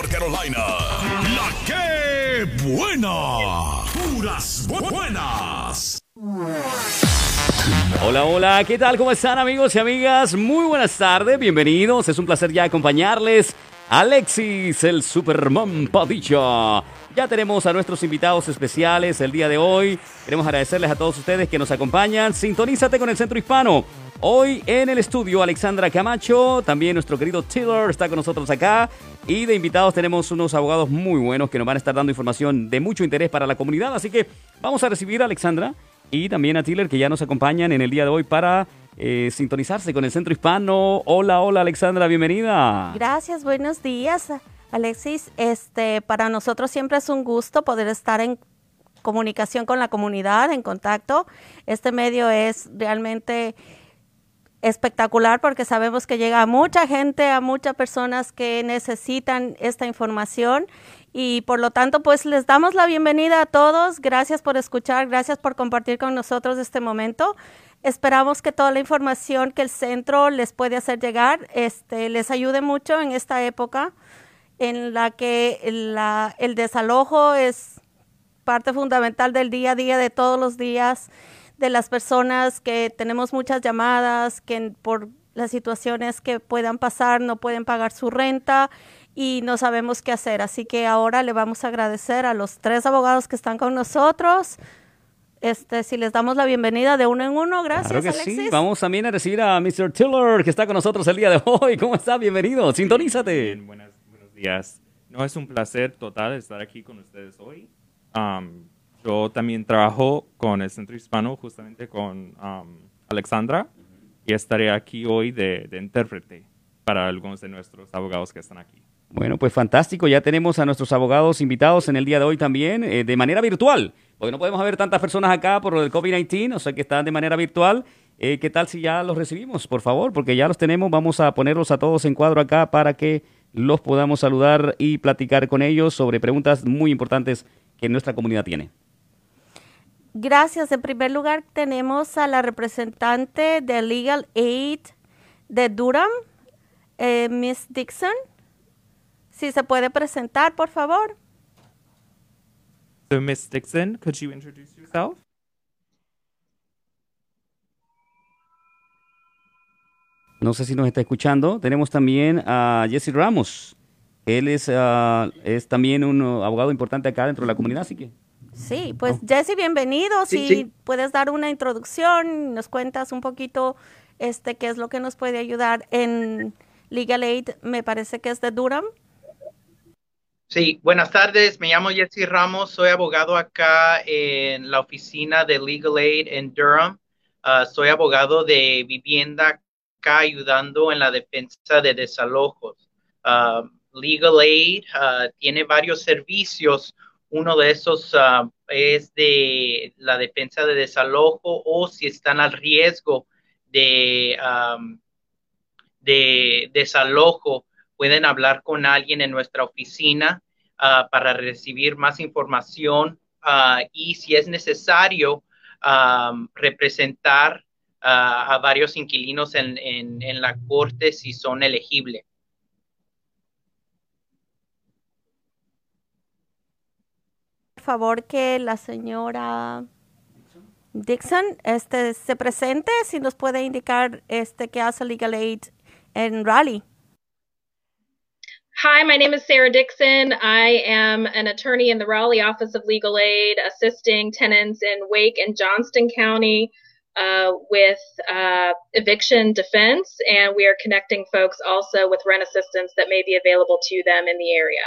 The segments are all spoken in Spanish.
North Carolina. La que buena. Puras bu- buenas. Hola, hola, ¿qué tal? ¿Cómo están amigos y amigas? Muy buenas tardes, bienvenidos. Es un placer ya acompañarles. Alexis, el Superman Padilla. Ya tenemos a nuestros invitados especiales el día de hoy. Queremos agradecerles a todos ustedes que nos acompañan. Sintonízate con el Centro Hispano. Hoy en el estudio Alexandra Camacho, también nuestro querido Tiller está con nosotros acá. Y de invitados tenemos unos abogados muy buenos que nos van a estar dando información de mucho interés para la comunidad. Así que vamos a recibir a Alexandra y también a Tiller que ya nos acompañan en el día de hoy para eh, sintonizarse con el Centro Hispano. Hola, hola Alexandra, bienvenida. Gracias, buenos días, Alexis. Este, para nosotros siempre es un gusto poder estar en comunicación con la comunidad, en contacto. Este medio es realmente espectacular porque sabemos que llega a mucha gente, a muchas personas que necesitan esta información y por lo tanto pues les damos la bienvenida a todos. Gracias por escuchar, gracias por compartir con nosotros este momento. Esperamos que toda la información que el centro les puede hacer llegar este, les ayude mucho en esta época en la que la- el desalojo es parte fundamental del día a día de todos los días de las personas que tenemos muchas llamadas que por las situaciones que puedan pasar no pueden pagar su renta y no sabemos qué hacer. Así que ahora le vamos a agradecer a los tres abogados que están con nosotros. Este, si les damos la bienvenida de uno en uno, gracias Claro que Alexis. sí. Vamos también a recibir a Mr. Tiller que está con nosotros el día de hoy. ¿Cómo está? Bienvenido. Sintonízate. Bien, buenas- buenos días. No, es un placer total estar aquí con ustedes hoy. Um, yo también trabajo con el Centro Hispano, justamente con um, Alexandra, y estaré aquí hoy de, de intérprete para algunos de nuestros abogados que están aquí. Bueno, pues fantástico. Ya tenemos a nuestros abogados invitados en el día de hoy también, eh, de manera virtual. Porque no podemos ver tantas personas acá por el COVID-19, o sea que están de manera virtual. Eh, ¿Qué tal si ya los recibimos, por favor? Porque ya los tenemos. Vamos a ponerlos a todos en cuadro acá para que los podamos saludar y platicar con ellos sobre preguntas muy importantes que nuestra comunidad tiene. Gracias. En primer lugar, tenemos a la representante de Legal Aid de Durham, eh, Miss Dixon. Si se puede presentar, por favor. So, Miss Dixon, could you introduce yourself? No sé si nos está escuchando. Tenemos también a Jesse Ramos. Él es, ah, es también un uh, abogado importante acá dentro de la comunidad, así que... Sí, pues Jesse, bienvenido. Sí, si sí. puedes dar una introducción, nos cuentas un poquito este qué es lo que nos puede ayudar en Legal Aid, me parece que es de Durham. Sí, buenas tardes. Me llamo Jesse Ramos. Soy abogado acá en la oficina de Legal Aid en Durham. Ah, soy abogado de vivienda acá ayudando en la defensa de desalojos. Ah, Legal Aid ah, tiene varios servicios. Uno de esos ah, es de la defensa de desalojo o si están al riesgo de, de desalojo pueden hablar con alguien en nuestra oficina ah, para recibir más información ah, y si es necesario representar a varios inquilinos en- en la corte si son elegibles. Favor, que la señora Dixon este, se presente, si nos puede indicar este qué hace Legal Aid en Raleigh. Hi, my name is Sarah Dixon. I am an attorney in the Raleigh Office of Legal Aid, assisting tenants in Wake and Johnston County uh, with uh, eviction defense, and we are connecting folks also with rent assistance that may be available to them in the area.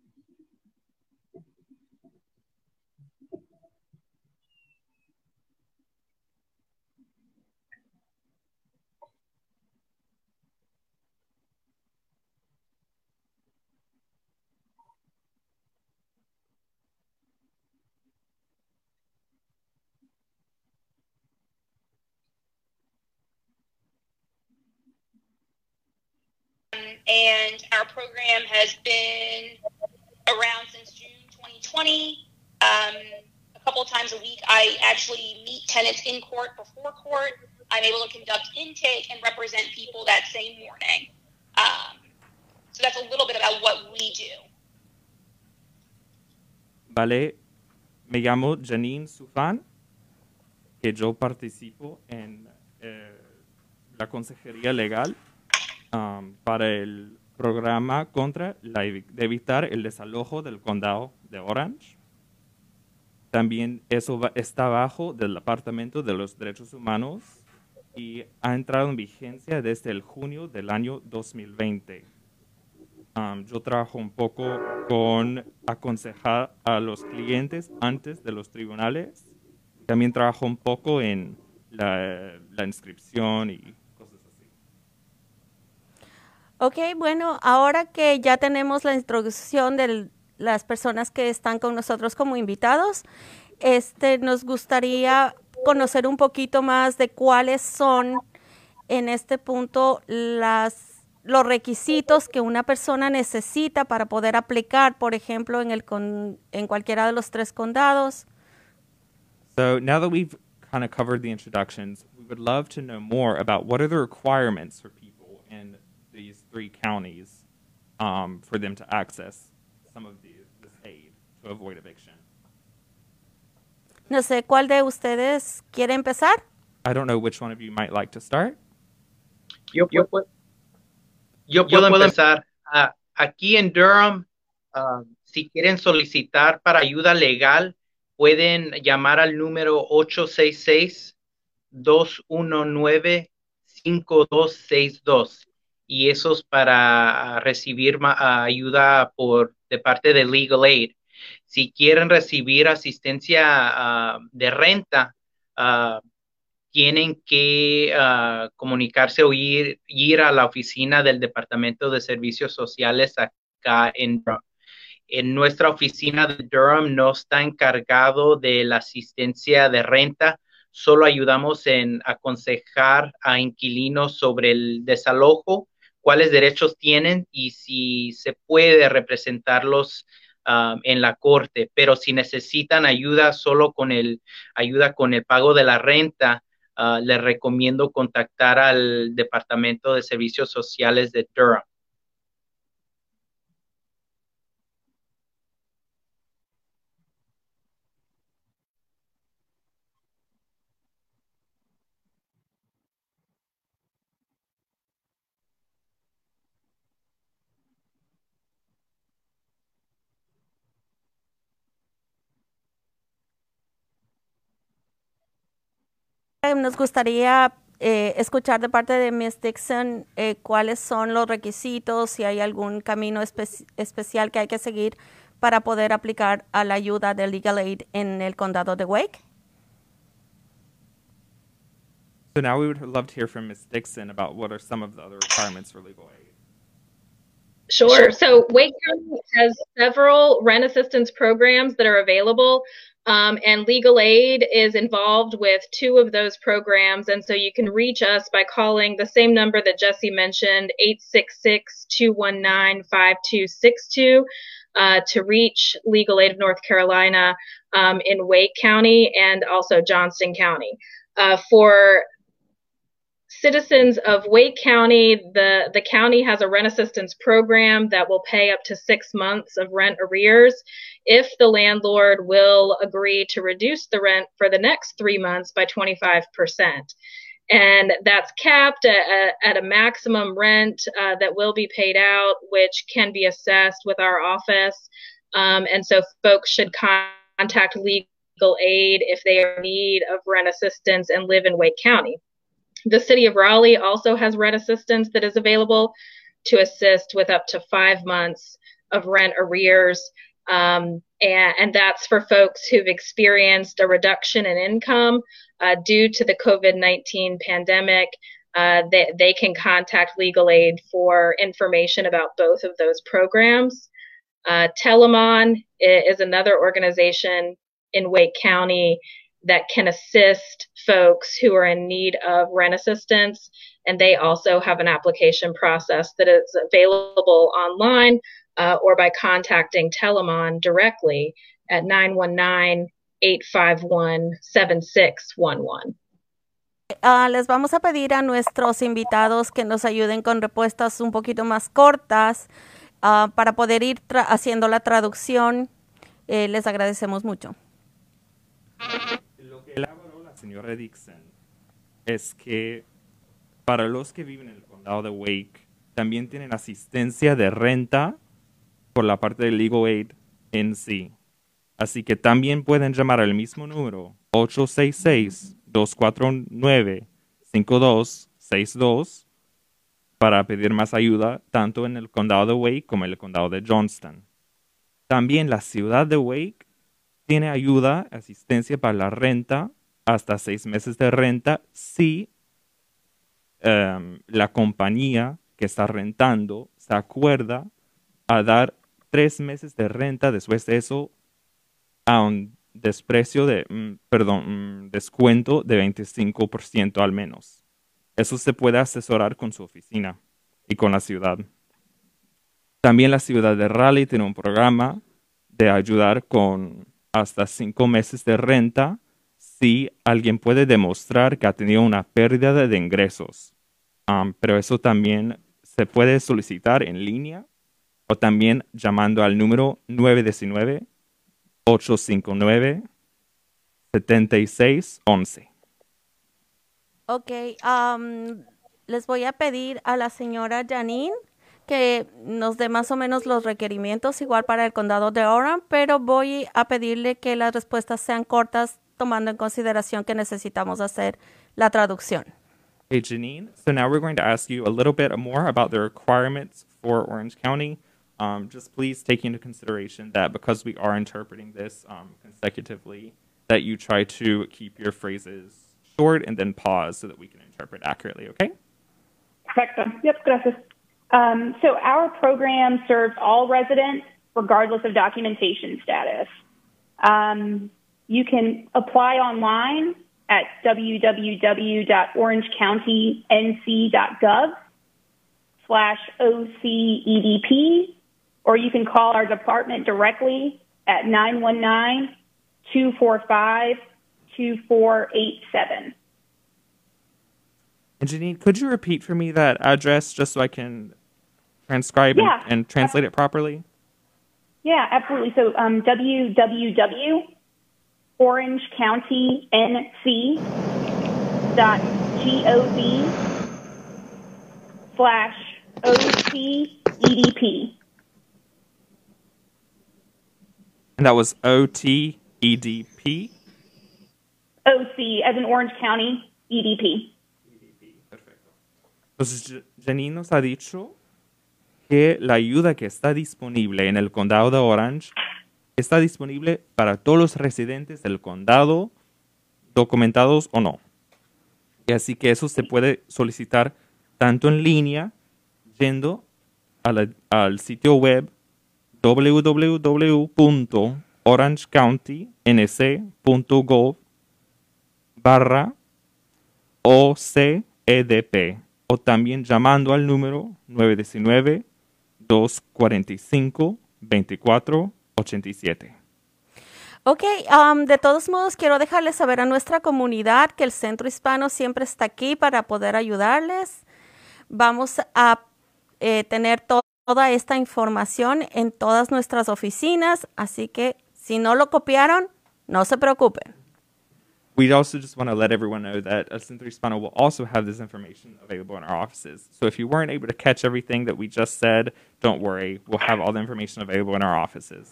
and our program has been around since June 2020. Um, a couple times a week, I actually meet tenants in court before court. I'm able to conduct intake and represent people that same morning. Um, so that's a little bit about what we do. Vale, me llamo Janine Sufan, que yo participo en eh, la consejería legal um, para el programa contra la, de evitar el desalojo del condado de Orange. También eso va, está bajo del Departamento de los Derechos Humanos y ha entrado en vigencia desde el junio del año 2020. Um, yo trabajo un poco con aconsejar a los clientes antes de los tribunales. También trabajo un poco en la, la inscripción y Ok, bueno, ahora que ya tenemos la introducción de las personas que están con nosotros como invitados, este, nos gustaría conocer un poquito más de cuáles son en este punto las, los requisitos que una persona necesita para poder aplicar, por ejemplo, en, el con, en cualquiera de los tres condados. So now that we've kind of covered the introductions, we would love to know more about what are the requirements for people in three counties um, for them to access some of the, this aid to avoid eviction. No sé cuál de ustedes quiere empezar. I don't know which one of you might like to start. Yo, yo, puedo, yo puedo empezar. Uh, aquí en Durham, uh, si quieren solicitar para ayuda legal, pueden llamar al número 866-219-5262 y eso es para recibir ayuda por de parte de Legal Aid. Si quieren recibir asistencia uh, de renta, uh, tienen que uh, comunicarse o ir, ir, a la oficina del Departamento de Servicios Sociales acá en Durham. En nuestra oficina de Durham no está encargado de la asistencia de renta, solo ayudamos en aconsejar a inquilinos sobre el desalojo cuáles derechos tienen y si se puede representarlos um, en la corte, pero si necesitan ayuda solo con el ayuda con el pago de la renta, uh, les recomiendo contactar al Departamento de Servicios Sociales de Durham. Nos gustaría eh, escuchar de parte de Ms. Dixon eh, cuáles son los requisitos, si hay algún camino espe especial que hay que seguir para poder aplicar a la ayuda de Legal Aid en el condado de Wake. So now we would love to hear from Ms. Dixon about what are some of the other requirements for legal aid. Sure. So Wake County has several rent assistance programs that are available. Um, and legal aid is involved with two of those programs. And so you can reach us by calling the same number that Jesse mentioned, 866 219 5262, uh, to reach Legal Aid of North Carolina um, in Wake County and also Johnston County. Uh, for citizens of Wake County, the, the county has a rent assistance program that will pay up to six months of rent arrears if the landlord will agree to reduce the rent for the next three months by 25%. And that's capped at, at a maximum rent uh, that will be paid out, which can be assessed with our office. Um, and so folks should contact legal aid if they are in need of rent assistance and live in Wake County. The city of Raleigh also has rent assistance that is available to assist with up to five months of rent arrears. Um, and, and, that's for folks who've experienced a reduction in income uh, due to the COVID 19 pandemic. Uh, they, they can contact legal aid for information about both of those programs. Uh, Telamon is another organization in Wake County that can assist folks who are in need of rent assistance. And they also have an application process that is available online uh, or by contacting Telamon directly at 919 851 7611. Uh, les vamos a pedir a nuestros invitados que nos ayuden con respuestas un poquito más cortas uh, para poder ir haciendo la traducción. Eh, les agradecemos mucho. Que la señora Dixon es que para los que viven en el condado de Wake también tienen asistencia de renta por la parte del Legal Aid en sí. Así que también pueden llamar al mismo número 866-249-5262 para pedir más ayuda tanto en el condado de Wake como en el condado de Johnston. También la ciudad de Wake tiene ayuda, asistencia para la renta, hasta seis meses de renta, si um, la compañía que está rentando se acuerda a dar tres meses de renta después de eso a un de, mm, perdón, mm, descuento de 25% al menos. Eso se puede asesorar con su oficina y con la ciudad. También la ciudad de Raleigh tiene un programa de ayudar con hasta cinco meses de renta si alguien puede demostrar que ha tenido una pérdida de ingresos. Pero eso también se puede solicitar en línea o también llamando al número 919-859-7611. Ok, um, les voy a pedir a la señora Janine que nos dé más o menos los requerimientos igual para el condado de Orange, pero voy a pedirle que las respuestas sean cortas tomando en consideración que necesitamos hacer la traducción. Hey Janine, so now we're going to ask you a little bit more about the requirements for Orange County. Um, just please take into consideration that because we are interpreting this um, consecutively, that you try to keep your phrases short and then pause so that we can interpret accurately, okay? Perfecto. Yep, gracias. Um, so our program serves all residents regardless of documentation status. Um, you can apply online at www.orangecountync.gov slash OCEDP, or you can call our department directly at 919-245-2487. And Janine, could you repeat for me that address just so I can transcribe yeah. and, and, translate it properly? Yeah, absolutely. So um, www.orangecountync.gov slash OTEDP. And that was OTEDP? OC, as in Orange County, EDP. EDP, perfecto. Entonces, Janine nos ha dicho que la ayuda que está disponible en el condado de Orange está disponible para todos los residentes del condado, documentados o no. Y así que eso se puede solicitar tanto en línea, yendo al sitio web www.orangecountync.gov barra OCEDP o también llamando al número 919 245 2487. Ok, um, de todos modos quiero dejarles saber a nuestra comunidad que el Centro Hispano siempre está aquí para poder ayudarles. Vamos a eh, tener to- toda esta información en todas nuestras oficinas, así que si no lo copiaron, no se preocupen. We also just want to let everyone know that El Centro Hispano will also have this information available in our offices. So if you weren't able to catch everything that we just said, don't worry. We'll have all the information available in our offices.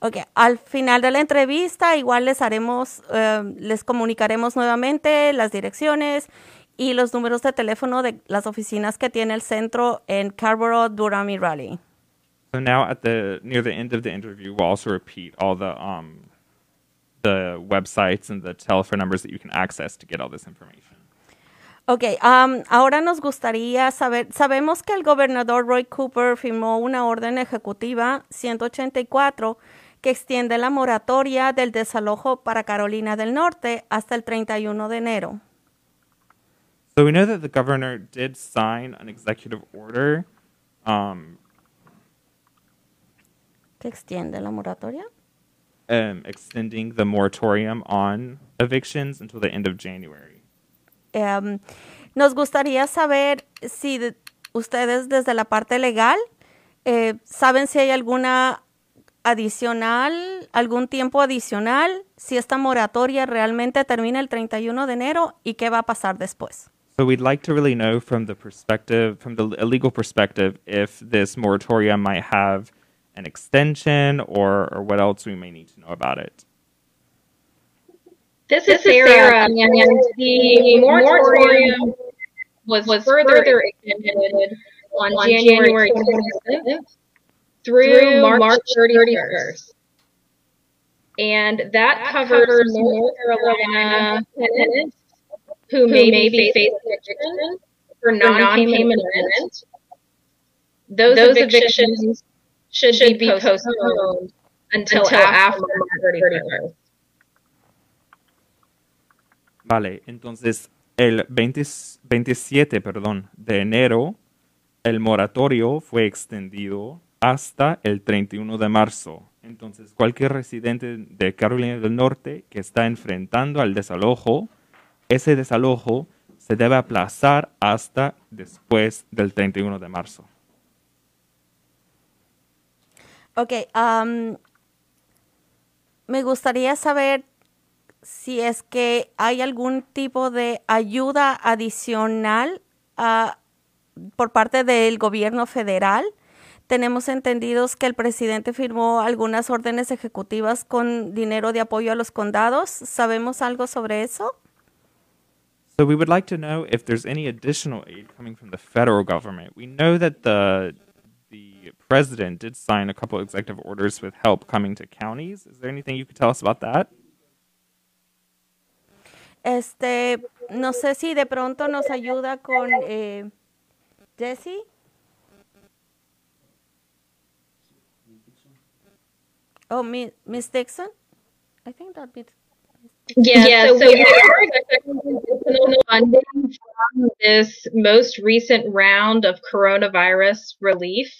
Ok, al final de la entrevista igual les haremos, eh, les comunicaremos nuevamente las direcciones y los números de teléfono de las oficinas que tiene el centro en Carborough, Durham y Raleigh. So now at the near the end of the interview, we'll also repeat all the um the websites and the telephone numbers that you can access to get all this information. Ok, um, ahora nos gustaría saber, sabemos que el gobernador Roy Cooper firmó una orden ejecutiva 184 que extiende la moratoria del desalojo para Carolina del Norte hasta el 31 de enero. So we know that the governor did sign an executive order um, ¿Que extiende la moratoria? Um, extending the moratorium on evictions until the end of January. Em, nos gustaría saber si de- ustedes desde la parte legal eh, saben si hay alguna adicional, algún tiempo adicional, si esta moratoria realmente termina el 31 de enero y qué va a pasar después. So we'd like to really know from the perspective, from the legal perspective, if this moratorium might have an extension or, or what else we may need to know about it. This, is Sarah, and the moratorium was, was further extended on, January 27th through March 31st. And that covers North Carolina tenants who may be facing eviction for non-payment of rent. Those evictions should be postponed until after March 31st. Vale, entonces el 20 27 perdón, de enero, el moratorio fue extendido hasta el 31 de marzo. Entonces, cualquier residente de Carolina del Norte que está enfrentando al desalojo, ese desalojo se debe aplazar hasta después del 31 de marzo. Ok, am, me gustaría saber si es que hay algún tipo de ayuda adicional ah, por parte del gobierno federal. Tenemos entendidos que el presidente firmó algunas órdenes ejecutivas con dinero de apoyo a los condados. ¿Sabemos algo sobre eso? So we would like to know if there's any additional aid coming from the federal government. We know that the president did sign a couple executive orders with help coming to counties. Is there anything you could tell us about that? Este, no sé si de pronto nos ayuda con eh, Jesse. Oh, Miss Dixon. I think that be Yeah, so, we are expecting additional funding from this most recent round of coronavirus relief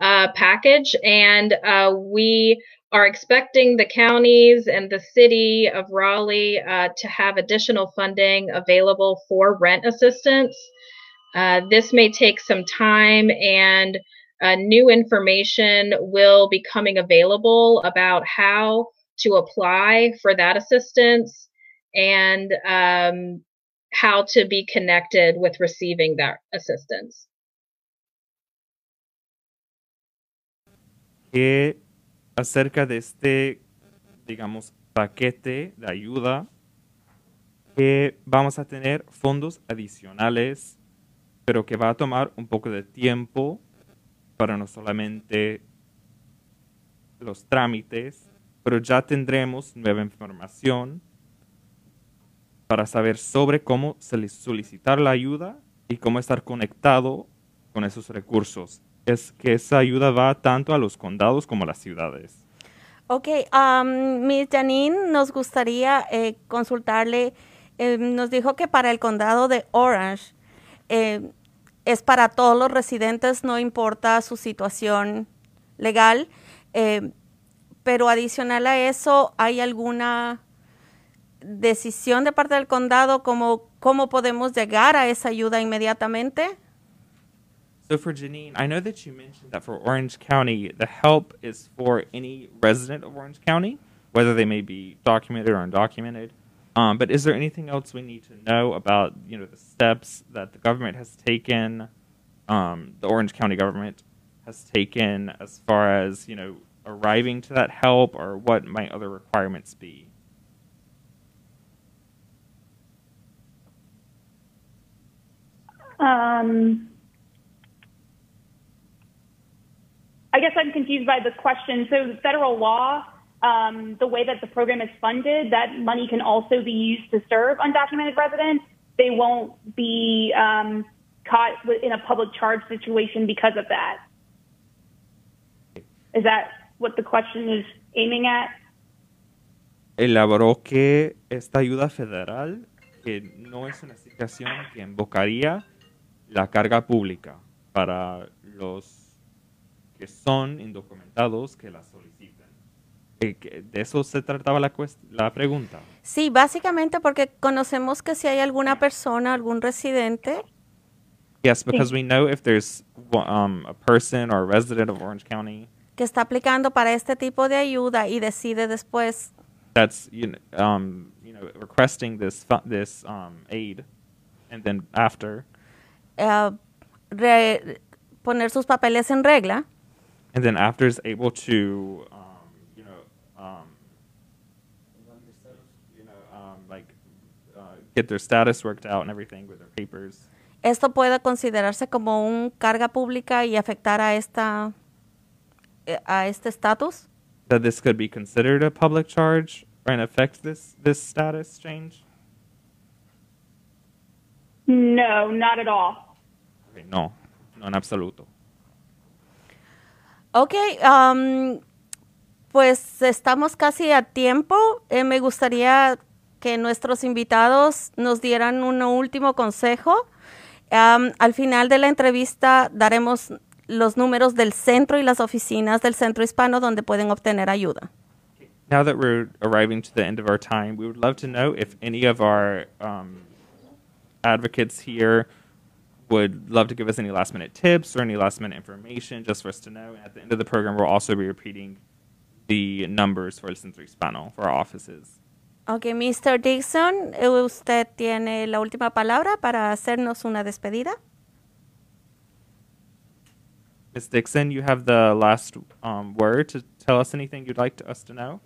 uh, package, and uh, we are expecting the counties and the city of Raleigh uh, to have additional funding available for rent assistance. Uh, this may take some time, and uh, new information will be coming available about how to apply for that assistance and um, how to be connected with receiving that assistance. Que acerca de este, digamos, paquete de ayuda, que vamos a tener fondos adicionales, pero que va a tomar un poco de tiempo para no solamente los trámites, pero ya tendremos nueva información para saber sobre cómo solic- solicitar la ayuda y cómo estar conectado con esos recursos. Es que esa ayuda va tanto a los condados como a las ciudades. Ok, um, Miss Janine, nos gustaría eh, consultarle. eh, nos dijo que para el condado de Orange eh, es para todos los residentes, no importa su situación legal. Eh, pero adicional a eso, ¿hay alguna decisión de parte del condado como cómo podemos llegar a esa ayuda inmediatamente? So for Janine, I know that you mentioned that for Orange County, the help is for any resident of Orange County, whether they may be documented or undocumented. Um, but is there anything else we need to know about, you know, the steps that the government has taken, um, the Orange County government has taken as far as, you know, arriving to that help, or what might other requirements be? Um, I guess I'm confused by the question. So the federal law, um, the way that the program is funded, that money can also be used to serve undocumented residents. They won't be um, caught in a public charge situation because of that. Is that what the question is aiming at? Elaboró que esta ayuda federal que no es una situación que invocaría la carga pública para los que son indocumentados que la solicitan. Eh, ¿De eso se trataba la, la pregunta? Sí, básicamente porque conocemos que si hay alguna persona, algún residente. Yes, because we know if there's um, a person or a resident of Orange County. Que está aplicando para este tipo de ayuda y decide después. That's you know, um, you know requesting this this um, aid, and then after, re- poner sus papeles en regla, and then after is able to um, you know um, you know um, like uh, get their status worked out and everything with their papers. esto puede considerarse como un carga pública y afectar a esta a este estatus. That this could be considered a public charge and affect this this status change. No, not at all. Okay, no, no en absoluto. Ok, am, pues estamos casi a tiempo. Eh, me gustaría que nuestros invitados nos dieran un último consejo. Am, al final de la entrevista daremos los números del centro y las oficinas del centro hispano donde pueden obtener ayuda. Now that we're arriving to the end of our time, we would love to know if any of our um, advocates here would love to give us any last minute tips or any last minute information just for us to know. And At the end of the program, we'll also be repeating the numbers for el Centro Hispano for our offices. Ok, Mr. Dixon, usted tiene la última palabra para hacernos una despedida. Ms. Dixon, you have the last um, word to tell us anything you'd like to, us to know.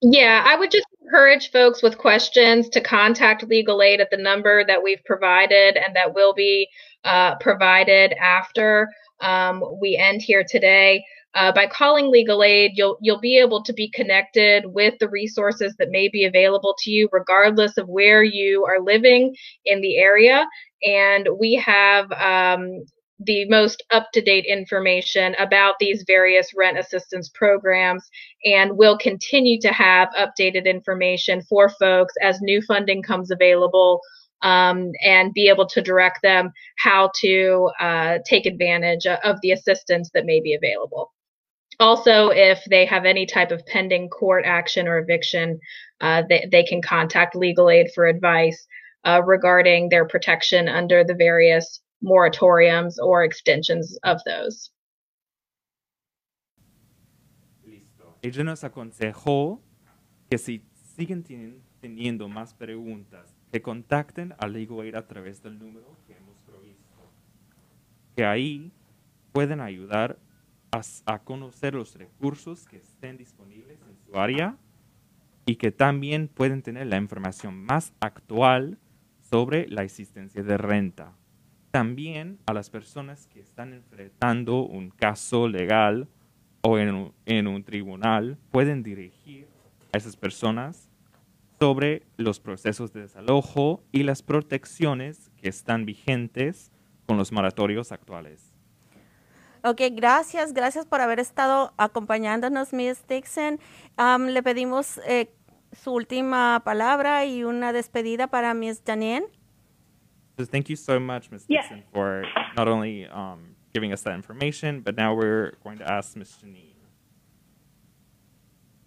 Yeah, I would just encourage folks with questions to contact legal aid at the number that we've provided and that will be uh, provided after um, we end here today. Uh, by calling legal aid, you'll you'll be able to be connected with the resources that may be available to you, regardless of where you are living in the area. And we have um, the most up to date information about these various rent assistance programs and will continue to have updated information for folks as new funding comes available um, and be able to direct them how to uh, take advantage of the assistance that may be available. Also, if they have any type of pending court action or eviction, uh, they, they can contact legal aid for advice uh, regarding their protection under the various moratoriums or extensions of those. Ella nos aconsejó que si siguen teni- teniendo más preguntas, que contacten a Legal a través del número que hemos provisto. Que ahí pueden ayudar a, a conocer los recursos que estén disponibles en su área y que también pueden tener la información más actual sobre la existencia de renta. También a las personas que están enfrentando un caso legal o en un, tribunal pueden dirigir a esas personas sobre los procesos de desalojo y las protecciones que están vigentes con los moratorios actuales. Ok, gracias, gracias por haber estado acompañándonos, Miss Dixon. Am, le pedimos eh, su última palabra y una despedida para Miss Janine. So thank you so much, Ms. Dixon, for not only um, giving us that information, but now we're going to ask Ms. Janine.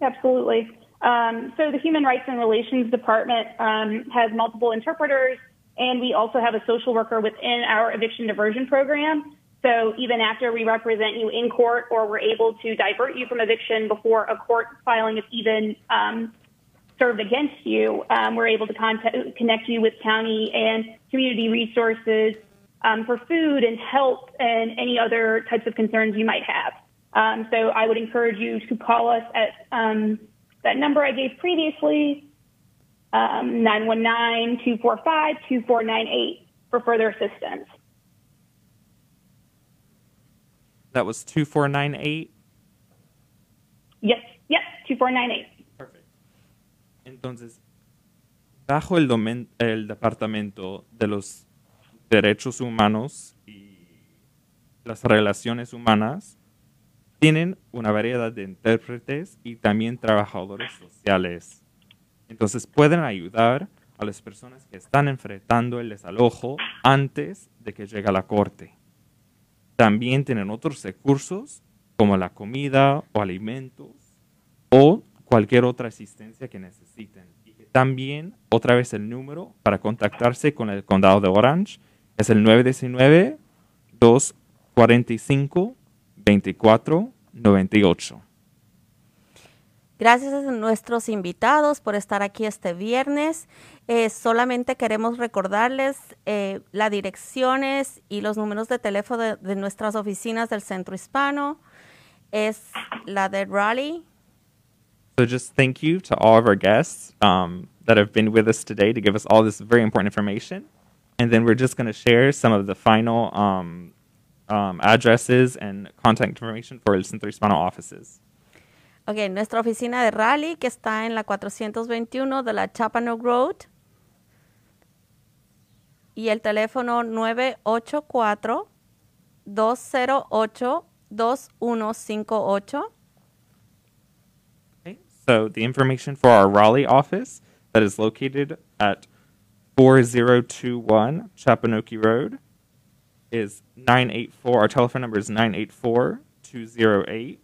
Absolutely. Um, so the Human Rights and Relations Department um, has multiple interpreters, and we also have a social worker within our eviction diversion program. So even after we represent you in court or we're able to divert you from eviction before a court filing is even um, served against you, um, we're able to contact, connect you with county and community resources um, for food and help and any other types of concerns you might have. Um, so I would encourage you to call us at um, that number I gave previously, um, 919-245-2498 for further assistance. That was 2498. Yes, yep, 2498. Entonces, bajo el, domen- el Departamento de los Derechos Humanos y las Relaciones Humanas, tienen una variedad de intérpretes y también trabajadores sociales. Entonces, pueden ayudar a las personas que están enfrentando el desalojo antes de que llegue a la corte. También tienen otros recursos como la comida o alimentos o cualquier otra asistencia que necesiten. Y también, otra vez el número para contactarse con el condado de Orange es el 919-245-2498. Gracias a nuestros invitados por estar aquí este viernes. Eh, solamente queremos recordarles eh, las direcciones y los números de teléfono de, de nuestras oficinas del Centro Hispano. Es la de Raleigh, So just thank you to all of our guests um, that have been with us today to give us all this very important information. And then we're just going to share some of the final um, um, addresses and contact information for el Centro Hispano offices. Ok, nuestra oficina de Raleigh, que está en la 421 de la Chapanock Road. Y el teléfono 984-208-2158. Okay. So the information for our Raleigh office that is located at 4021 Chapanoke Road is 984. Our telephone number is 984 208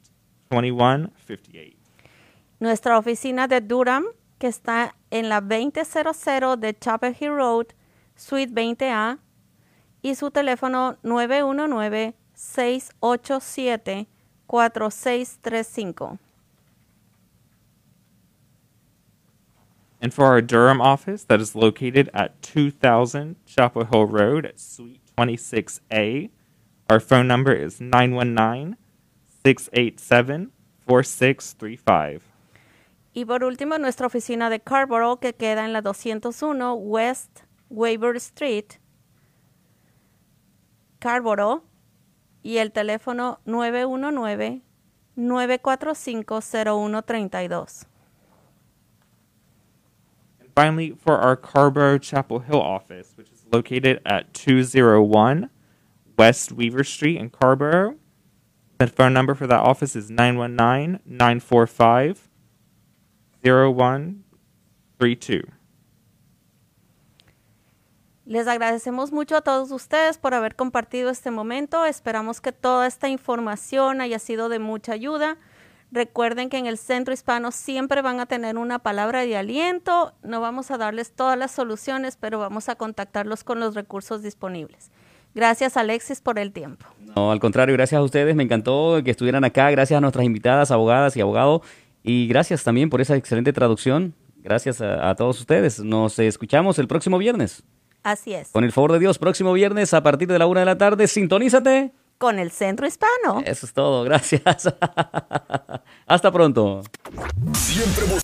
2158. Nuestra oficina de Durham, que está en la 2000 de Chapel Hill Road, Suite 20A. Y su teléfono 919-687-4635. And for our Durham office, that is located at 2000 Chapel Hill Road at Suite 26A, our phone number is 919 687 4635. Y por último, nuestra oficina de Carborough, que queda en la 201 West Weber Street, Carborough, y el teléfono 919-945-0132. And finally, for our Carborough Chapel Hill office, which is located at 201 West Weaver Street in Carborough, the phone number for that office is 919 945 0132. Les agradecemos mucho a todos ustedes por haber compartido este momento. Esperamos que toda esta información haya sido de mucha ayuda. Recuerden que en el Centro Hispano siempre van a tener una palabra de aliento. No vamos a darles todas las soluciones, pero vamos a contactarlos con los recursos disponibles. Gracias Alexis por el tiempo. No, al contrario, gracias a ustedes. Me encantó que estuvieran acá. Gracias a nuestras invitadas, abogadas y abogados. Y gracias también por esa excelente traducción. Gracias a, a todos ustedes. Nos escuchamos el próximo viernes. Así es. Con el favor de Dios, próximo viernes a partir de la una de la tarde, sintonízate. Con el Centro Hispano. Eso es todo, gracias. Hasta pronto. Siempre